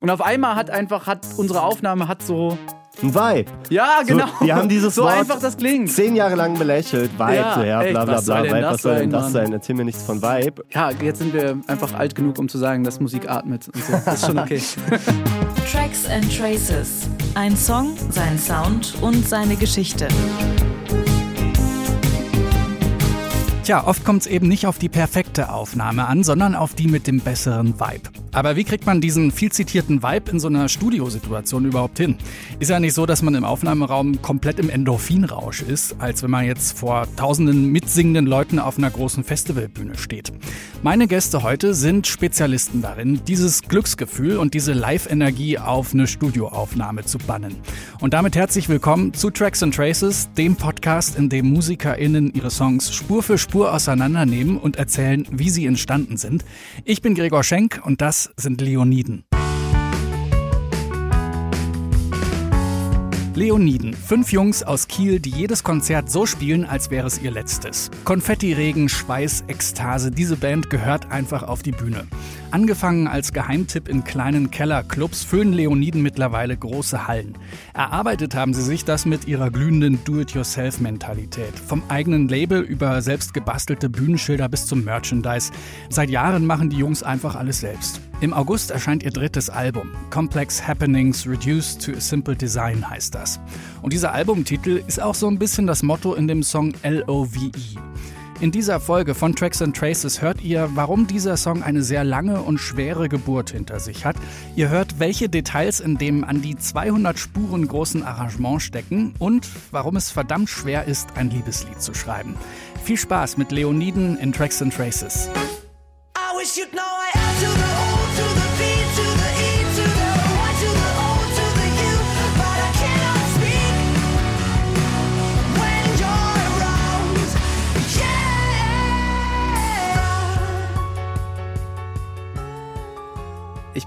Und auf einmal hat einfach, hat unsere Aufnahme hat so. Ein Vibe. Ja, genau. So, wir haben dieses so Wort einfach das klingt. zehn Jahre lang belächelt. Vibe, Ja, so, ja, bla bla was soll bla. denn Vibe, das was soll denn sein, das Mann? sein? Erzähl mir nichts von Vibe. Ja, jetzt sind wir einfach alt genug, um zu sagen, dass Musik atmet. Und so. Das ist schon okay. Tracks and Traces. Ein Song, sein Sound und seine Geschichte. Tja, oft kommt es eben nicht auf die perfekte Aufnahme an, sondern auf die mit dem besseren Vibe. Aber wie kriegt man diesen viel zitierten Vibe in so einer Studiosituation überhaupt hin? Ist ja nicht so, dass man im Aufnahmeraum komplett im Endorphinrausch ist, als wenn man jetzt vor tausenden mitsingenden Leuten auf einer großen Festivalbühne steht. Meine Gäste heute sind Spezialisten darin, dieses Glücksgefühl und diese Live-Energie auf eine Studioaufnahme zu bannen. Und damit herzlich willkommen zu Tracks and Traces, dem Podcast, in dem MusikerInnen ihre Songs Spur für Spur auseinandernehmen und erzählen, wie sie entstanden sind. Ich bin Gregor Schenk und das sind Leoniden. Leoniden, fünf Jungs aus Kiel, die jedes Konzert so spielen, als wäre es ihr letztes. Konfettiregen, Schweiß, Ekstase, diese Band gehört einfach auf die Bühne. Angefangen als Geheimtipp in kleinen Kellerclubs, füllen Leoniden mittlerweile große Hallen. Erarbeitet haben sie sich das mit ihrer glühenden Do-it-yourself-Mentalität. Vom eigenen Label über selbst gebastelte Bühnenschilder bis zum Merchandise. Seit Jahren machen die Jungs einfach alles selbst. Im August erscheint ihr drittes Album. Complex Happenings Reduced to a Simple Design heißt das. Und dieser Albumtitel ist auch so ein bisschen das Motto in dem Song L-O-V-E. In dieser Folge von Tracks and Traces hört ihr, warum dieser Song eine sehr lange und schwere Geburt hinter sich hat. Ihr hört, welche Details in dem an die 200 Spuren großen Arrangement stecken und warum es verdammt schwer ist, ein Liebeslied zu schreiben. Viel Spaß mit Leoniden in Tracks and Traces.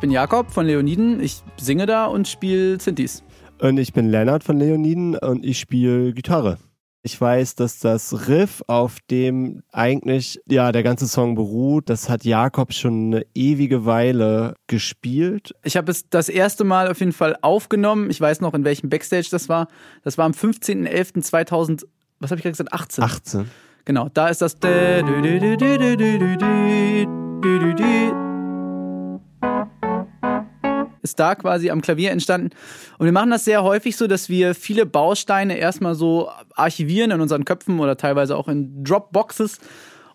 Bin Jakob von Leoniden. Ich singe da und spiele Synthes. Und ich bin Lennart von Leoniden und ich spiele Gitarre. Ich weiß, dass das Riff, auf dem eigentlich ja der ganze Song beruht, das hat Jakob schon eine ewige Weile gespielt. Ich habe es das erste Mal auf jeden Fall aufgenommen. Ich weiß noch, in welchem Backstage das war. Das war am 15.11.2000, was habe ich gerade gesagt? 18. 18. Genau, da ist das. Ist da quasi am Klavier entstanden. Und wir machen das sehr häufig so, dass wir viele Bausteine erstmal so archivieren in unseren Köpfen oder teilweise auch in Dropboxes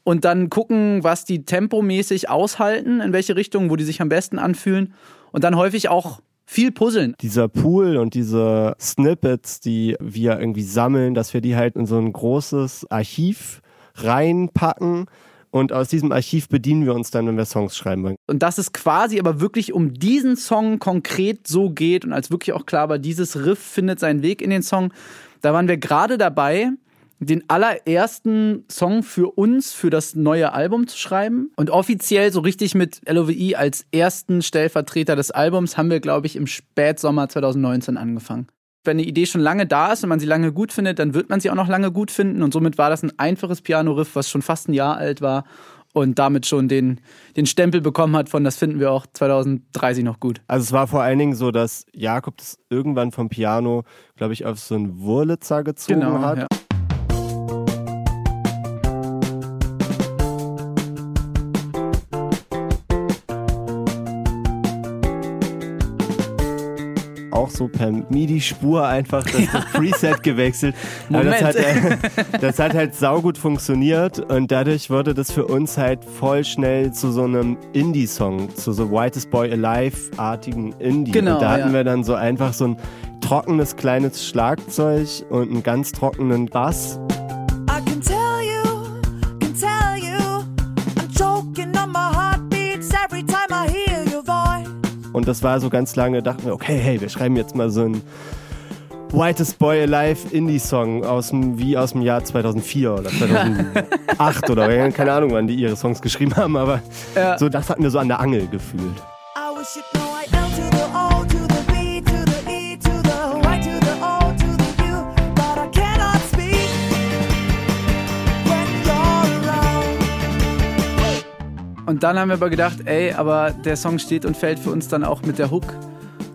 und dann gucken, was die tempomäßig aushalten, in welche Richtung, wo die sich am besten anfühlen. Und dann häufig auch viel puzzeln. Dieser Pool und diese Snippets, die wir irgendwie sammeln, dass wir die halt in so ein großes Archiv reinpacken. Und aus diesem Archiv bedienen wir uns dann, wenn wir Songs schreiben wollen. Und dass es quasi aber wirklich um diesen Song konkret so geht und als wirklich auch klar war, dieses Riff findet seinen Weg in den Song. Da waren wir gerade dabei, den allerersten Song für uns, für das neue Album zu schreiben. Und offiziell so richtig mit LOVE als ersten Stellvertreter des Albums haben wir, glaube ich, im Spätsommer 2019 angefangen. Wenn eine Idee schon lange da ist und man sie lange gut findet, dann wird man sie auch noch lange gut finden. Und somit war das ein einfaches Piano-Riff, was schon fast ein Jahr alt war und damit schon den, den Stempel bekommen hat von, das finden wir auch 2030 noch gut. Also es war vor allen Dingen so, dass Jakob das irgendwann vom Piano, glaube ich, auf so einen Wurlitzer gezogen hat. ja. So per MIDI-Spur einfach das, das Preset gewechselt. Aber das Moment. hat, äh, das hat halt saugut funktioniert und dadurch wurde das für uns halt voll schnell zu so einem Indie-Song, zu so Whitest Boy Alive-artigen Indie. Genau, und da hatten ja. wir dann so einfach so ein trockenes kleines Schlagzeug und einen ganz trockenen Bass. Und das war so ganz lange, dachten wir, okay, hey, wir schreiben jetzt mal so einen Whitest Boy Alive Indie-Song aus dem, wie aus dem Jahr 2004 oder 2008 oder keine Ahnung, wann die ihre Songs geschrieben haben, aber Ja. so das hatten wir so an der Angel gefühlt. Und dann haben wir aber gedacht, ey, aber der Song steht und fällt für uns dann auch mit der Hook.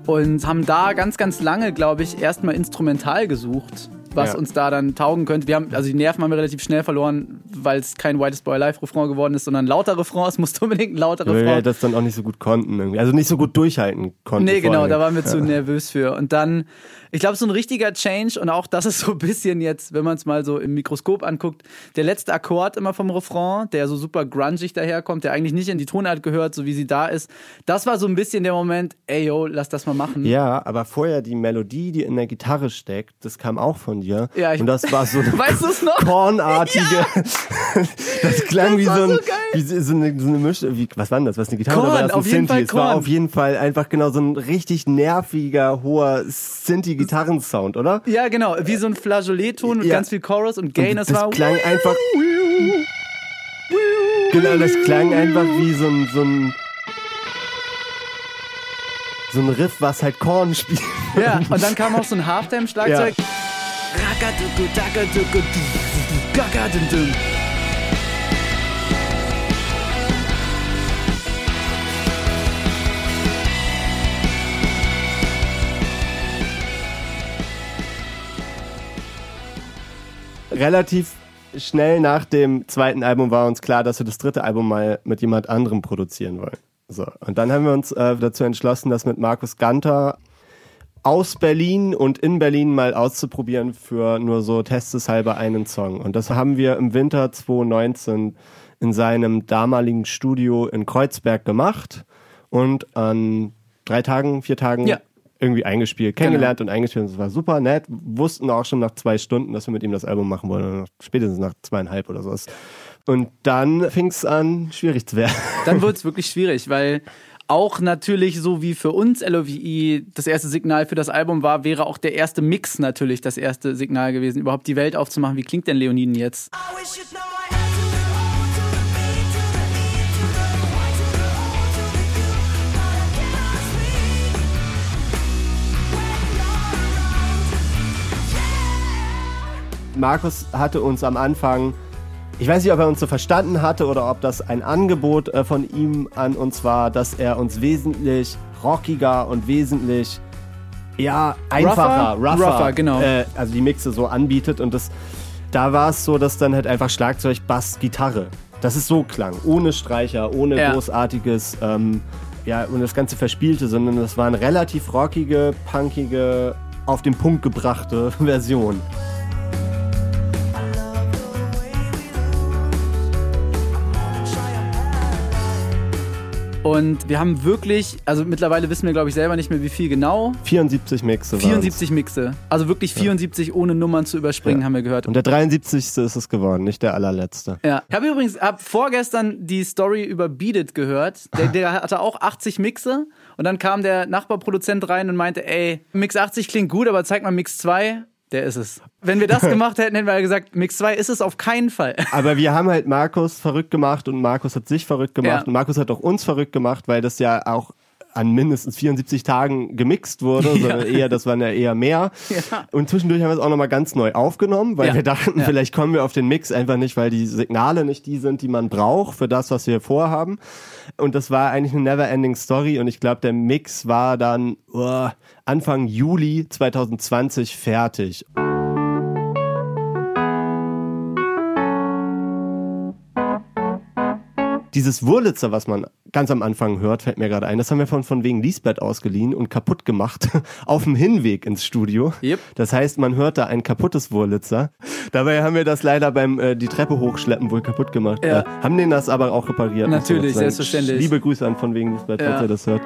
Und haben da ganz, ganz lange, glaube ich, erstmal instrumental gesucht, was Ja. uns da dann taugen könnte. Wir haben, also die Nerven haben wir relativ schnell verloren, weil es kein Whitest Boy Alive Refrain geworden ist, sondern lauter Refrain. Es musste unbedingt ein lauter Weil wir Refrain. das dann auch nicht so gut konnten. Irgendwie. Also nicht so gut durchhalten konnten. Nee, genau, da waren wir zu nervös für. Und dann, ich glaube, so ein richtiger Change und auch das ist so ein bisschen jetzt, wenn man es mal so im Mikroskop anguckt, der letzte Akkord immer vom Refrain, der so super grungig daherkommt, der eigentlich nicht in die Tonart gehört, so wie sie da ist. Das war so ein bisschen der Moment, ey yo, lass das mal machen. Ja, aber vorher die Melodie, die in der Gitarre steckt, das kam auch von dir. Ja, ich- und das war so eine Weißt kornartige. das klang Das wie so, ein, so wie so eine, so eine Mischung. Wie, was war denn das? Was eine Gitarre Korn, oder war das ein auf jeden? Fall Es war Korn. auf jeden Fall einfach genau so ein richtig nerviger, hoher Synthi-Gitarrensound, oder? Ja, genau, wie so ein Flageolet-Ton mit Ja. ganz viel Chorus und Gain. Und war das klang einfach. Genau, das klang einfach wie so ein, so ein so ein Riff, was halt Korn spielt. Ja, und dann kam auch so ein Halftime-Schlagzeug. Rakaduku, relativ schnell nach dem zweiten Album war uns klar, dass wir das dritte Album mal mit jemand anderem produzieren wollen. So. Und dann haben wir uns äh, dazu entschlossen, das mit Markus Ganter aus Berlin und in Berlin mal auszuprobieren für nur so testeshalber einen Song. Und das haben wir im Winter 2019 in seinem damaligen Studio in Kreuzberg gemacht und an drei Tagen, vier Tagen Ja. Irgendwie eingespielt, kennengelernt und eingespielt. Und es war super nett. Wussten auch schon nach zwei Stunden, dass wir mit ihm das Album machen wollen. Spätestens nach zweieinhalb oder sowas. Und dann fing es an, schwierig zu werden. dann wird es wirklich schwierig, weil auch natürlich so wie für uns LOVE das erste Signal für das Album war, wäre auch der erste Mix natürlich das erste Signal gewesen, überhaupt die Welt aufzumachen. Wie klingt denn Leoniden jetzt? I wish you'd know I Markus hatte uns am Anfang, ich weiß nicht, ob er uns so verstanden hatte oder ob das ein Angebot äh, von ihm an uns war, dass er uns wesentlich rockiger und wesentlich ja, einfacher, Rougher? rougher, Rougher, genau. äh, also die Mixe so anbietet und das, da war es so, dass dann halt einfach Schlagzeug, Bass, Gitarre, dass es so klang, ohne Streicher, ohne Ja. großartiges, ähm, ja, und das ganze Verspielte, sondern das waren relativ rockige, punkige, auf den Punkt gebrachte Version. Und wir haben wirklich, also mittlerweile wissen wir glaube ich selber nicht mehr wie viel genau. 74 Mixe. waren's. 74 Mixe. Also wirklich 74 ohne Nummern zu überspringen, Ja. haben wir gehört. Und der 73. ist es geworden, nicht der allerletzte. Ja. Ich habe übrigens hab vorgestern die Story über Beat It gehört. Der, der hatte auch 80 Mixe und dann kam der Nachbarproduzent rein und meinte, ey, Mix 80 klingt gut, aber zeig mal Mix 2. Der ist es. Wenn wir das gemacht hätten, hätten wir gesagt, Mix 2 ist es auf keinen Fall. Aber wir haben halt Markus verrückt gemacht und Markus hat sich verrückt gemacht Ja. und Markus hat auch uns verrückt gemacht, weil das ja auch an mindestens 74 Tagen gemixt wurde, sondern eher, das waren ja eher mehr. Ja. Und zwischendurch haben wir es auch nochmal ganz neu aufgenommen, weil Ja. wir dachten, Ja. vielleicht kommen wir auf den Mix einfach nicht, weil die Signale nicht die sind, die man braucht für das, was wir vorhaben. Und das war eigentlich eine never-ending Story und ich glaube, der Mix war dann oh, Anfang Juli 2020 fertig. Dieses Wurlitzer, was man ganz am Anfang hört, fällt mir gerade ein, das haben wir von, von wegen Lisbeth ausgeliehen und kaputt gemacht auf dem Hinweg ins Studio. Yep. Das heißt, man hört da ein kaputtes Wurlitzer. Dabei haben wir das leider beim äh, die Treppe hochschleppen wohl kaputt gemacht. Ja. Äh, haben den das aber auch repariert. Natürlich, selbstverständlich. Liebe Grüße an von wegen Lisbeth, Ja. falls ihr das hört.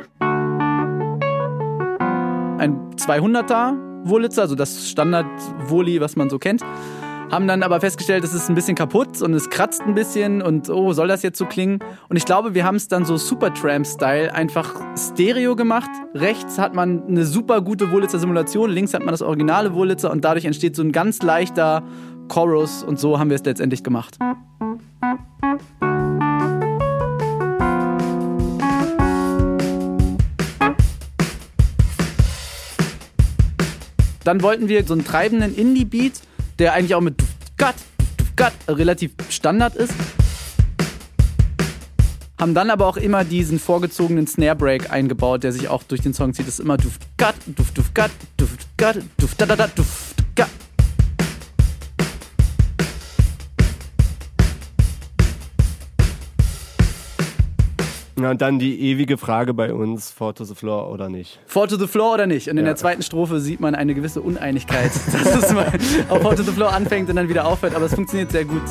Ein 200er Wurlitzer, also das Standard-Woli, was man so kennt. Haben dann aber festgestellt, es ist ein bisschen kaputt und es kratzt ein bisschen und oh, soll das jetzt so klingen? Und ich glaube, wir haben es dann so Supertramp-Style einfach Stereo gemacht. Rechts hat man eine super gute Wurlitzer-Simulation, links hat man das originale Wurlitzer und dadurch entsteht so ein ganz leichter Chorus und so haben wir es letztendlich gemacht. Dann wollten wir so einen treibenden Indie-Beat, der eigentlich auch mit Duf, Gat relativ Standard ist. Haben dann aber auch immer diesen vorgezogenen Snare Break eingebaut, der sich auch durch den Song zieht. Das ist immer duft, gat, duft, duft, gat, duft, gat, duft, da, da, da, duft, Ja, und dann die ewige Frage bei uns, Four to the Floor oder nicht. Four to the Floor oder nicht? Und in Ja. der zweiten Strophe sieht man eine gewisse Uneinigkeit, dass es mal auf Four to the Floor anfängt und dann wieder aufhört. Aber es funktioniert sehr gut.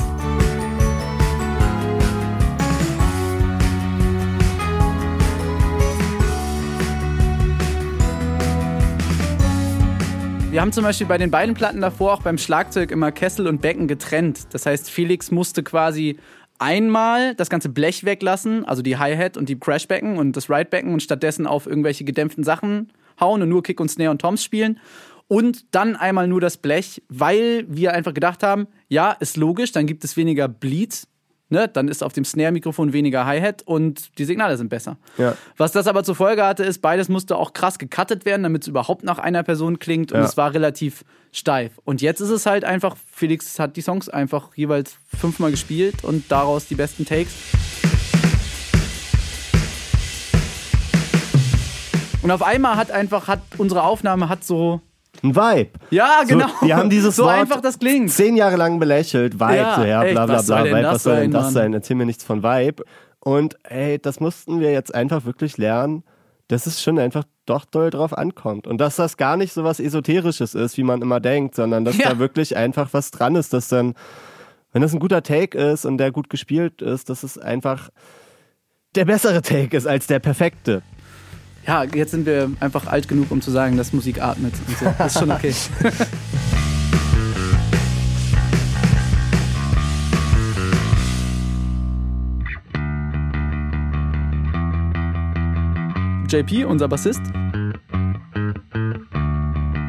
Wir haben zum Beispiel bei den beiden Platten davor auch beim Schlagzeug immer Kessel und Becken getrennt. Das heißt, Felix musste quasi einmal das ganze Blech weglassen, also die Hi-Hat und die Crashbecken und das Ride-Becken und stattdessen auf irgendwelche gedämpften Sachen hauen und nur Kick und Snare und Toms spielen. Und dann einmal nur das Blech, weil wir einfach gedacht haben, ja, ist logisch, dann gibt es weniger Bleed, ne? dann ist auf dem Snare-Mikrofon weniger Hi-Hat und die Signale sind besser. Ja. Was das aber zur Folge hatte, ist, beides musste auch krass gecuttet werden, damit es überhaupt nach einer Person klingt und Ja. es war relativ steif. Und jetzt ist es halt einfach, Felix hat die Songs einfach jeweils fünfmal gespielt und daraus die besten Takes. Und auf einmal hat einfach, hat unsere Aufnahme hat so, Ein Vibe. ja genau, So, wir haben dieses so Wort einfach das klingt. zehn Jahre lang belächelt. Vibe, Ja, so, ja, echt, bla bla bla. Vibe, was soll denn das sein? Erzähl mir nichts von Vibe. Und ey, das mussten wir jetzt einfach wirklich lernen, dass es schon einfach doch doll drauf ankommt. Und dass das gar nicht so was Esoterisches ist, wie man immer denkt, sondern dass Ja. da wirklich einfach was dran ist, dass dann, wenn das ein guter Take ist und der gut gespielt ist, dass es einfach der bessere Take ist als der perfekte. Ja, jetzt sind wir einfach alt genug, um zu sagen, dass Musik atmet. Und so. Das ist schon okay. JP, unser Bassist.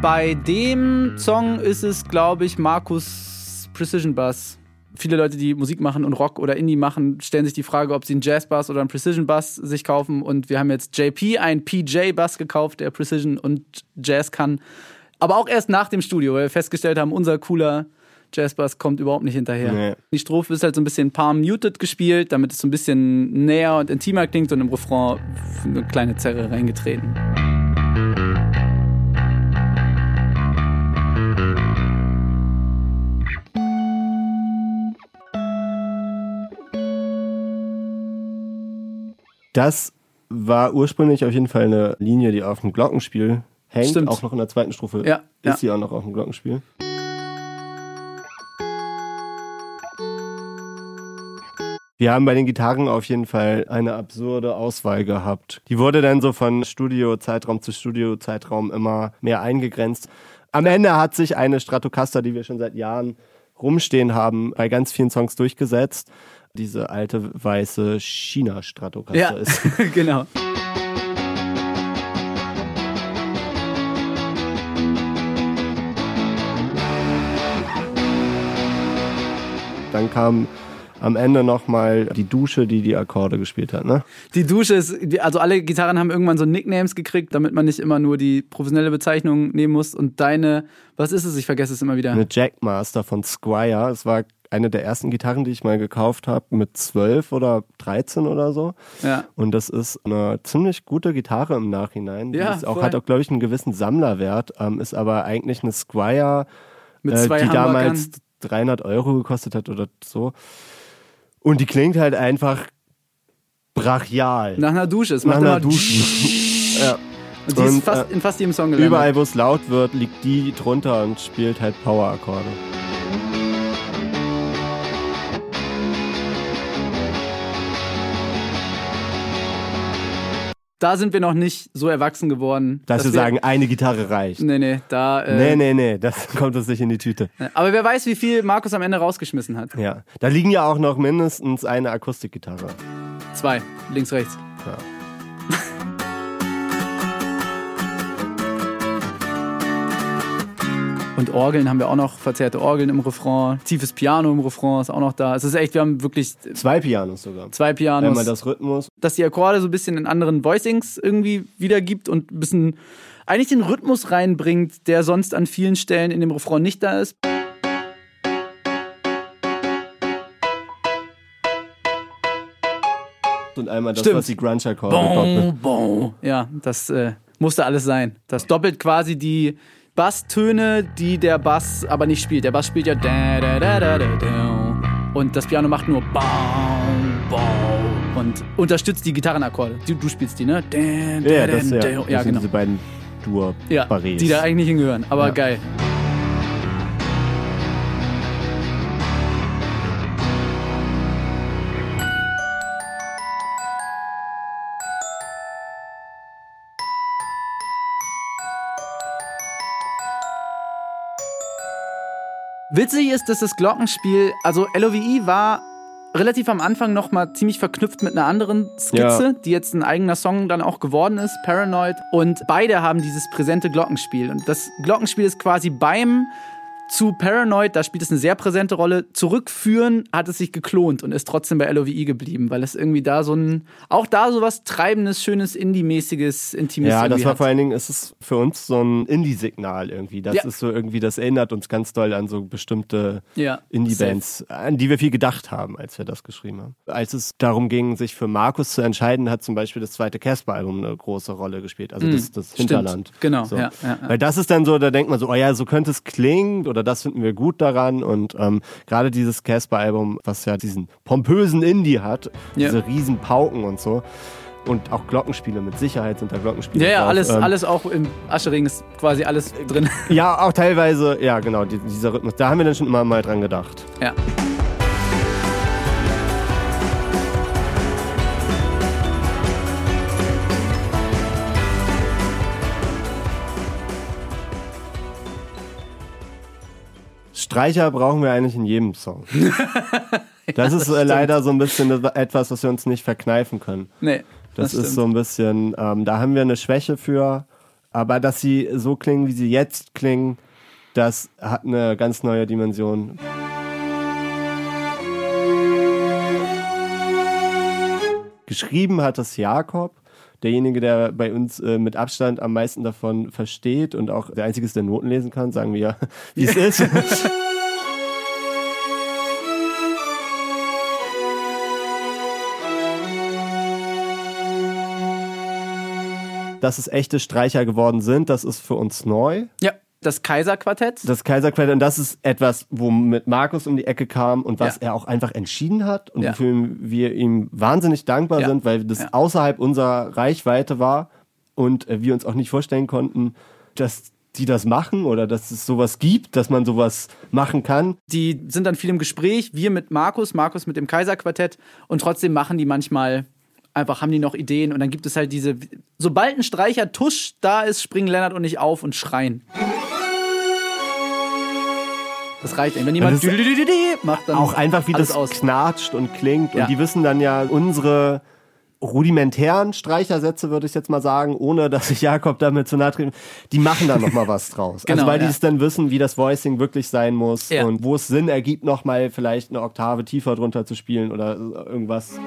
Bei dem Song ist es, glaube ich, Markus Precision Bass. Viele Leute, die Musik machen und Rock oder Indie machen, stellen sich die Frage, ob sie einen Jazz Bass oder einen Precision Bass sich kaufen. Und wir haben jetzt JP einen PJ Bass gekauft, der Precision und Jazz kann. Aber auch erst nach dem Studio, weil wir festgestellt haben, unser cooler Jazz Bass kommt überhaupt nicht hinterher. Nee. Die Strophe ist halt so ein bisschen palm muted gespielt, damit es so ein bisschen näher und intimer klingt und im Refrain eine kleine Zerre reingetreten. Das war ursprünglich auf jeden Fall eine Linie, die auf dem Glockenspiel hängt. Stimmt. Auch noch in der zweiten Strophe Ja, ist ja. sie auch noch auf dem Glockenspiel. Wir haben bei den Gitarren auf jeden Fall eine absurde Auswahl gehabt. Die wurde dann so von Studiozeitraum zu Studiozeitraum immer mehr eingegrenzt. Am Ende hat sich eine Stratocaster, die wir schon seit Jahren rumstehen haben, bei ganz vielen Songs durchgesetzt. Diese alte weiße China-Stratocaster Ja, ist. genau. Dann kam am Ende nochmal die Dusche, die die Akkorde gespielt hat, ne? Die Dusche ist, also alle Gitarren haben irgendwann so Nicknames gekriegt, damit man nicht immer nur die professionelle Bezeichnung nehmen muss. Und deine, was ist es? Ich vergesse es immer wieder. Eine Jackmaster von Squire. Es war eine der ersten Gitarren, die ich mal gekauft habe, mit 12 oder 13 oder so. Ja. Und das ist eine ziemlich gute Gitarre im Nachhinein. Die Ja, ist auch, voll. hat auch, glaube ich, einen gewissen Sammlerwert, ähm, ist aber eigentlich eine Squire, Mit äh, die Hamburgern. damals 300 Euro gekostet hat oder so. Und die klingt halt einfach brachial. Nach einer Dusche. Es Nach macht einer immer Dusche. ja. Und die ist Und, fast, äh, in fast jedem Song gelandet. Überall, wo es laut wird, liegt die drunter und spielt halt Power-Akkorde. Da sind wir noch nicht so erwachsen geworden. Dass wir sagen, eine Gitarre reicht. Nee, nee, da. Äh, Nee, nee, nee, das kommt uns nicht in die Tüte. Aber wer weiß, wie viel Markus am Ende rausgeschmissen hat. Ja, da liegen ja auch noch mindestens eine Akustikgitarre. Zwei. Links, rechts. Ja. Und Orgeln haben wir auch noch, verzerrte Orgeln im Refrain, tiefes Piano im Refrain ist auch noch da. Es ist echt, wir haben wirklich Zwei Pianos sogar. zwei Pianos. Einmal das Rhythmus. dass die Akkorde so ein bisschen in anderen Voicings irgendwie wiedergibt und ein bisschen eigentlich den Rhythmus reinbringt, der sonst an vielen Stellen in dem Refrain nicht da ist. Und einmal das, Stimmt. was die Grunge-Akkorde. Bon, bon. Ja, das äh, musste alles sein. Das doppelt quasi die Basstöne, die der Bass aber nicht spielt. Der Bass spielt ja da, da, da, da, da, da. und das Piano macht nur und unterstützt die Gitarrenakkorde. Du, du spielst die, ne? Da, da, Ja, das, ja, da, das ja sind genau. diese beiden dur Ja, die da eigentlich hingehören, aber Ja. geil. Witzig ist, dass das Glockenspiel, also LOVE war relativ am Anfang noch mal ziemlich verknüpft mit einer anderen Skizze, Ja. die jetzt ein eigener Song dann auch geworden ist, Paranoid. Und beide haben dieses präsente Glockenspiel. Und das Glockenspiel ist quasi beim zu Paranoid, da spielt es eine sehr präsente Rolle, zurückführen, hat es sich geklont und ist trotzdem bei LOVE geblieben, weil es irgendwie da so ein, auch da so was Treibendes, Schönes, Indie-mäßiges, Intimes Ja, das war hat. vor allen Dingen, es ist für uns so ein Indie-Signal irgendwie. Das Ja. ist so irgendwie, das erinnert uns ganz doll an so bestimmte Ja, Indie-Bands, an die wir viel gedacht haben, als wir das geschrieben haben. Als es darum ging, sich für Markus zu entscheiden, hat zum Beispiel das zweite Casper-Album eine große Rolle gespielt. Also das, das Mm, stimmt. Hinterland. Genau, So. ja. Weil das ist dann so, da denkt man so, oh ja, so könnte es klingen oder das finden wir gut daran. Und ähm, gerade dieses Casper-Album, was ja diesen pompösen Indie hat, Ja. diese riesen Pauken und so. Und auch Glockenspiele, mit Sicherheit sind da Glockenspiele. Ja, ja, drauf. alles, Ähm, alles auch im Aschering ist quasi alles drin. Ja, auch teilweise, ja, genau, die, dieser Rhythmus. Da haben wir dann schon immer mal dran gedacht. ja. Streicher brauchen wir eigentlich in jedem Song. Das ist äh, leider so ein bisschen das- etwas, was wir uns nicht verkneifen können. Nee. Das, ist stimmt. so ein bisschen, ähm, da haben wir eine Schwäche für. Aber dass sie so klingen, wie sie jetzt klingen, das hat eine ganz neue Dimension. Geschrieben hat das Jakob, derjenige, der bei uns äh, mit Abstand am meisten davon versteht und auch der Einzige ist, der Noten lesen kann, sagen wir ja, wie es ist. Dass es echte Streicher geworden sind, das ist für uns neu. Ja, das Kaiserquartett. Das Kaiserquartett, und das ist etwas, womit Markus um die Ecke kam und was Ja. er auch einfach entschieden hat und Ja. wofür wir ihm wahnsinnig dankbar Ja. sind, weil das außerhalb unserer Reichweite war und äh, wir uns auch nicht vorstellen konnten, dass die das machen oder dass es sowas gibt, dass man sowas machen kann. die sind dann viel im Gespräch. Wir mit Markus, Markus mit dem Kaiserquartett. Und trotzdem machen die manchmal einfach, haben die noch Ideen. Und dann gibt es halt diese, sobald ein Streicher Tusch da ist, springen Lennart und ich auf und schreien. Das reicht. Wenn jemand Das ist düdüdüdüdü macht, dann Auch einfach, wie das aus. knatscht und klingt. Ja. Und die wissen dann ja unsere rudimentären Streichersätze, würde ich jetzt mal sagen, ohne dass ich Jakob damit zu nahe trete, die machen dann nochmal was draus. Genau, also weil die ja. es dann wissen, wie das Voicing wirklich sein muss Ja. und wo es Sinn ergibt, nochmal vielleicht eine Oktave tiefer drunter zu spielen oder irgendwas.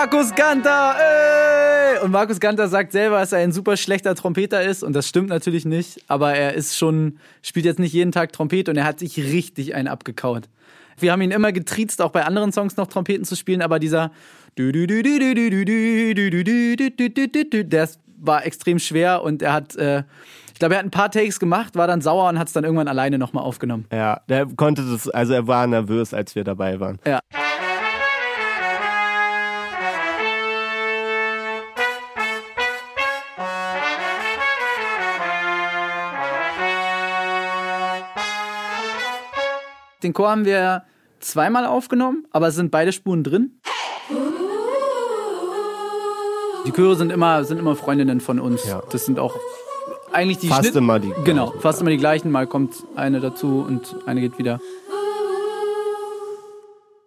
Markus Ganter, ey! Und Markus Ganter sagt selber, dass er ein super schlechter Trompeter ist. Und das stimmt natürlich nicht. Aber er ist schon, spielt jetzt nicht jeden Tag Trompete und er hat sich richtig einen abgekaut. Wir haben ihn immer getriezt, auch bei anderen Songs noch Trompeten zu spielen, aber dieser das war extrem schwer und er hat, äh, ich glaube, er hat ein paar Takes gemacht, war dann sauer und hat es dann irgendwann alleine nochmal aufgenommen. Ja, der konnte das, also er war nervös, als wir dabei waren. Ja. Den Chor haben wir zweimal aufgenommen, aber es sind beide Spuren drin. Die Chöre sind immer, sind immer Freundinnen von uns. Ja. Das sind auch eigentlich die Fast Schnitt immer die Genau, gleichen. fast immer die gleichen. Mal kommt eine dazu und eine geht wieder.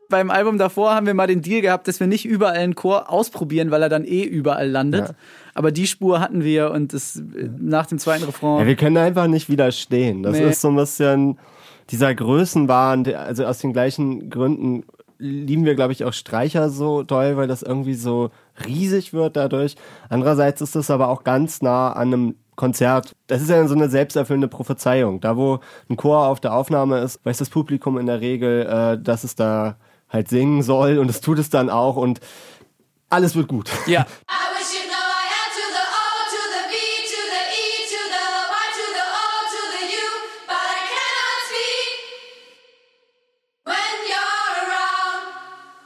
Beim Album davor haben wir mal den Deal gehabt, dass wir nicht überall einen Chor ausprobieren, weil er dann eh überall landet. Ja. Aber die Spur hatten wir und das, äh, nach dem zweiten Refrain. Wir können einfach nicht widerstehen. Das Nee. ist so ein bisschen dieser Größenwahn, also aus den gleichen Gründen lieben wir, glaube ich, auch Streicher so doll, weil das irgendwie so riesig wird dadurch. Andererseits ist es aber auch ganz nah an einem Konzert, das ist ja so eine selbsterfüllende Prophezeiung. Da, wo ein Chor auf der Aufnahme ist, weiß das Publikum in der Regel, äh, dass es da halt singen soll und es tut es dann auch und alles wird gut. Ja.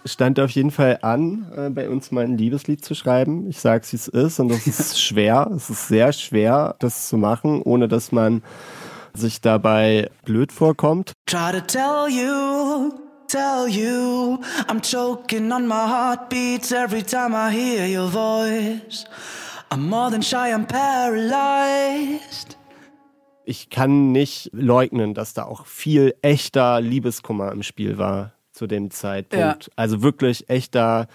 stand auf jeden Fall an, äh, bei uns mal ein Liebeslied zu schreiben. Ich sag's, wie es ist. Und das ist schwer. Es ist sehr schwer, das zu machen, ohne dass man sich dabei blöd vorkommt. Try to tell you, tell you, I'm choking on my heartbeats every time I hear your voice. I'm more than shy, I'm paralyzed. Ich kann nicht leugnen, dass da auch viel echter Liebeskummer im Spiel war zu dem Zeitpunkt. Also wirklich echter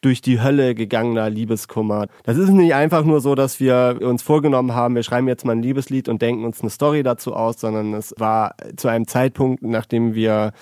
durch die Hölle gegangener Liebeskummer. Das ist nicht einfach nur so, dass wir uns vorgenommen haben, wir schreiben jetzt mal ein Liebeslied und denken uns eine Story dazu aus, sondern es war zu einem Zeitpunkt, nachdem wir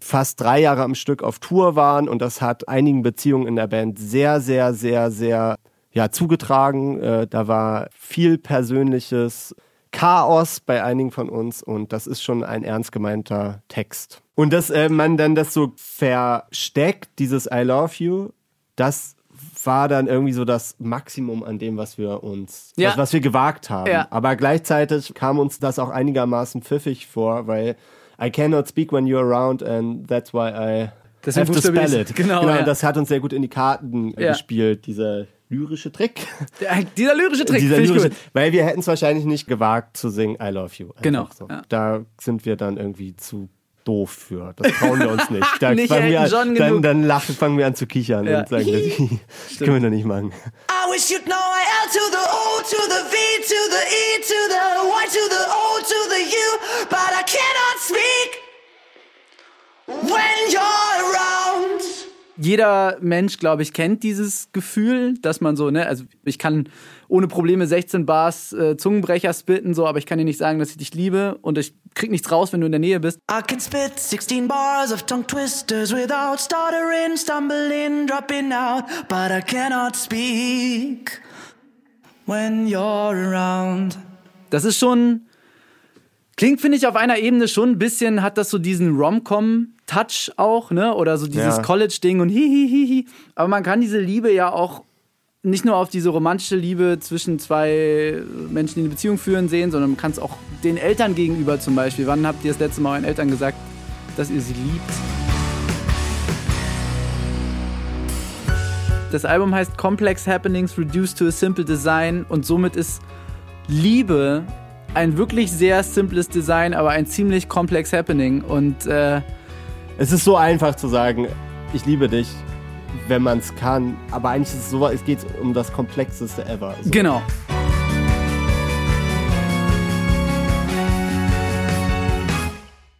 fast drei Jahre am Stück auf Tour waren und das hat einigen Beziehungen in der Band sehr, sehr, sehr, sehr ja, zugetragen. Äh, da war viel persönliches Chaos bei einigen von uns und das ist schon ein ernst gemeinter Text. Und dass äh, man dann das so versteckt, dieses I love you, das war dann irgendwie so das Maximum an dem, was wir uns, Ja. was, was wir gewagt haben. Ja. Aber gleichzeitig kam uns das auch einigermaßen pfiffig vor, weil I cannot speak when you're around and that's why I Deswegen have to spell it. genau, ja. das hat uns sehr gut in die Karten äh, gespielt, dieser lyrische Trick. Der, dieser lyrische Trick, Dieser lyrische, weil wir hätten es wahrscheinlich nicht gewagt zu singen I love you. Einfach Genau, So. Da sind wir dann irgendwie zu doof für. Das trauen wir uns nicht. Da Nicht fangen wir an, John dann, genug. dann lachen, fangen wir an zu kichern Ja. und sagen, das können wir doch nicht machen. I wish you'd know I L to the O to the V to the E to the Y to the O to the U, but I cannot speak when you're. Jeder Mensch, glaube ich, kennt dieses Gefühl, dass man so, ne, also ich kann ohne Probleme 16 Bars äh, Zungenbrecher spitten, so, aber ich kann dir nicht sagen, dass ich dich liebe und ich krieg nichts raus, wenn du in der Nähe bist. I can spit 16 bars of tongue twisters without stuttering, stumbling, dropping out, but I cannot speak when you're around. Das ist schon, klingt, finde ich, auf einer Ebene schon ein bisschen, hat das so diesen Rom-Com-Touch auch, ne, oder so dieses Ja. College-Ding und hihihihi. Aber man kann diese Liebe ja auch nicht nur auf diese romantische Liebe zwischen zwei Menschen, die eine Beziehung führen, sehen, sondern man kann es auch den Eltern gegenüber zum Beispiel. Wann habt ihr das letzte Mal euren Eltern gesagt, dass ihr sie liebt? Das Album heißt Complex Happenings Reduced to a Simple Design und somit ist Liebe ein wirklich sehr simples Design, aber ein ziemlich komplex Happening. Und äh, Es ist so einfach zu sagen, ich liebe dich, wenn man es kann. Aber eigentlich ist es so, es geht um das komplexeste ever. So. genau.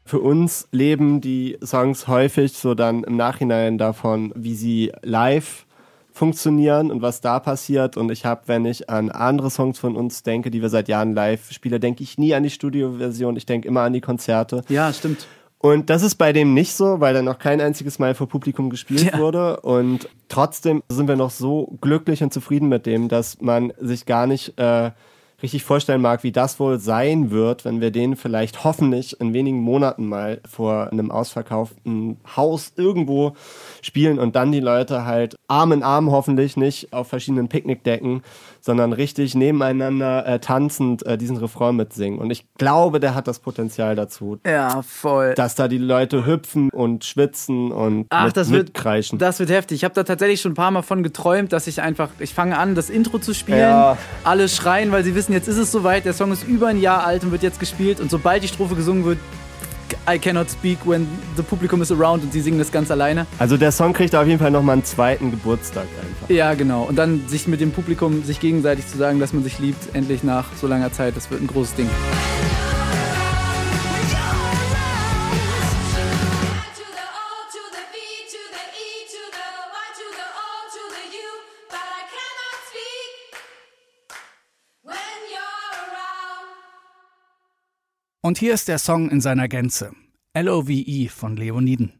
Für uns leben die Songs häufig so dann im Nachhinein davon, wie sie live funktionieren und was da passiert. Und ich habe, wenn ich an andere Songs von uns denke, die wir seit Jahren live spielen, denke ich nie an die Studioversion. Ich denke immer an die Konzerte. Ja, stimmt. Und das ist bei dem nicht so, weil er noch kein einziges Mal vor Publikum gespielt Ja. wurde. Und trotzdem sind wir noch so glücklich und zufrieden mit dem, dass man sich gar nicht äh, richtig vorstellen mag, wie das wohl sein wird, wenn wir den vielleicht hoffentlich in wenigen Monaten mal vor einem ausverkauften Haus irgendwo spielen und dann die Leute halt Arm in Arm hoffentlich nicht auf verschiedenen Picknickdecken, sondern richtig nebeneinander äh, tanzend äh, diesen Refrain mitsingen. Und ich glaube, der hat das Potenzial dazu, Ja, voll. dass da die Leute hüpfen und schwitzen und Ach, mit, das wird, mitkreischen. das wird heftig. Ich habe da tatsächlich schon ein paar Mal von geträumt, dass ich einfach, ich fange an, das Intro zu spielen. Ja. Alle schreien, weil sie wissen, jetzt ist es soweit. Der Song ist über ein Jahr alt und wird jetzt gespielt. Und sobald die Strophe gesungen wird, I cannot speak when the Publikum is around und sie singen das ganz alleine. also der Song kriegt auf jeden Fall nochmal einen zweiten Geburtstag einfach. Ja, genau. Und dann sich mit dem Publikum, sich gegenseitig zu sagen, dass man sich liebt, endlich nach so langer Zeit, das wird ein großes Ding. Und hier ist der Song in seiner Gänze. L.O.V.E. von Leoniden.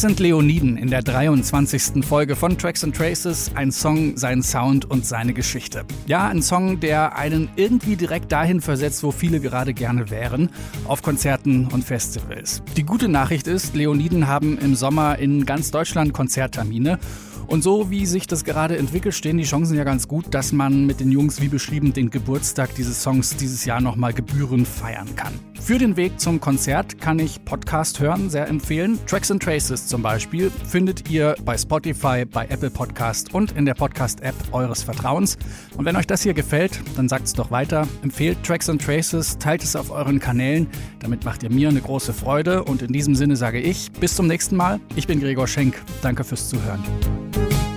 Das sind Leoniden in der 23. Folge von Tracks and Traces, ein Song, sein Sound und seine Geschichte. Ja, ein Song, der einen irgendwie direkt dahin versetzt, wo viele gerade gerne wären, auf Konzerten und Festivals. Die gute Nachricht ist, Leoniden haben im Sommer in ganz Deutschland Konzerttermine und so wie sich das gerade entwickelt, stehen die Chancen ja ganz gut, dass man mit den Jungs wie beschrieben den Geburtstag dieses Songs dieses Jahr nochmal gebührend feiern kann. Für den Weg zum Konzert kann ich Podcast hören, sehr empfehlen. Tracks and Traces zum Beispiel findet ihr bei Spotify, bei Apple Podcast und in der Podcast-App eures Vertrauens. Und wenn euch das hier gefällt, dann sagt es doch weiter. Empfehlt Tracks and Traces, teilt es auf euren Kanälen. Damit macht ihr mir eine große Freude. Und in diesem Sinne sage ich, bis zum nächsten Mal. Ich bin Gregor Schenk. Danke fürs Zuhören. Bye.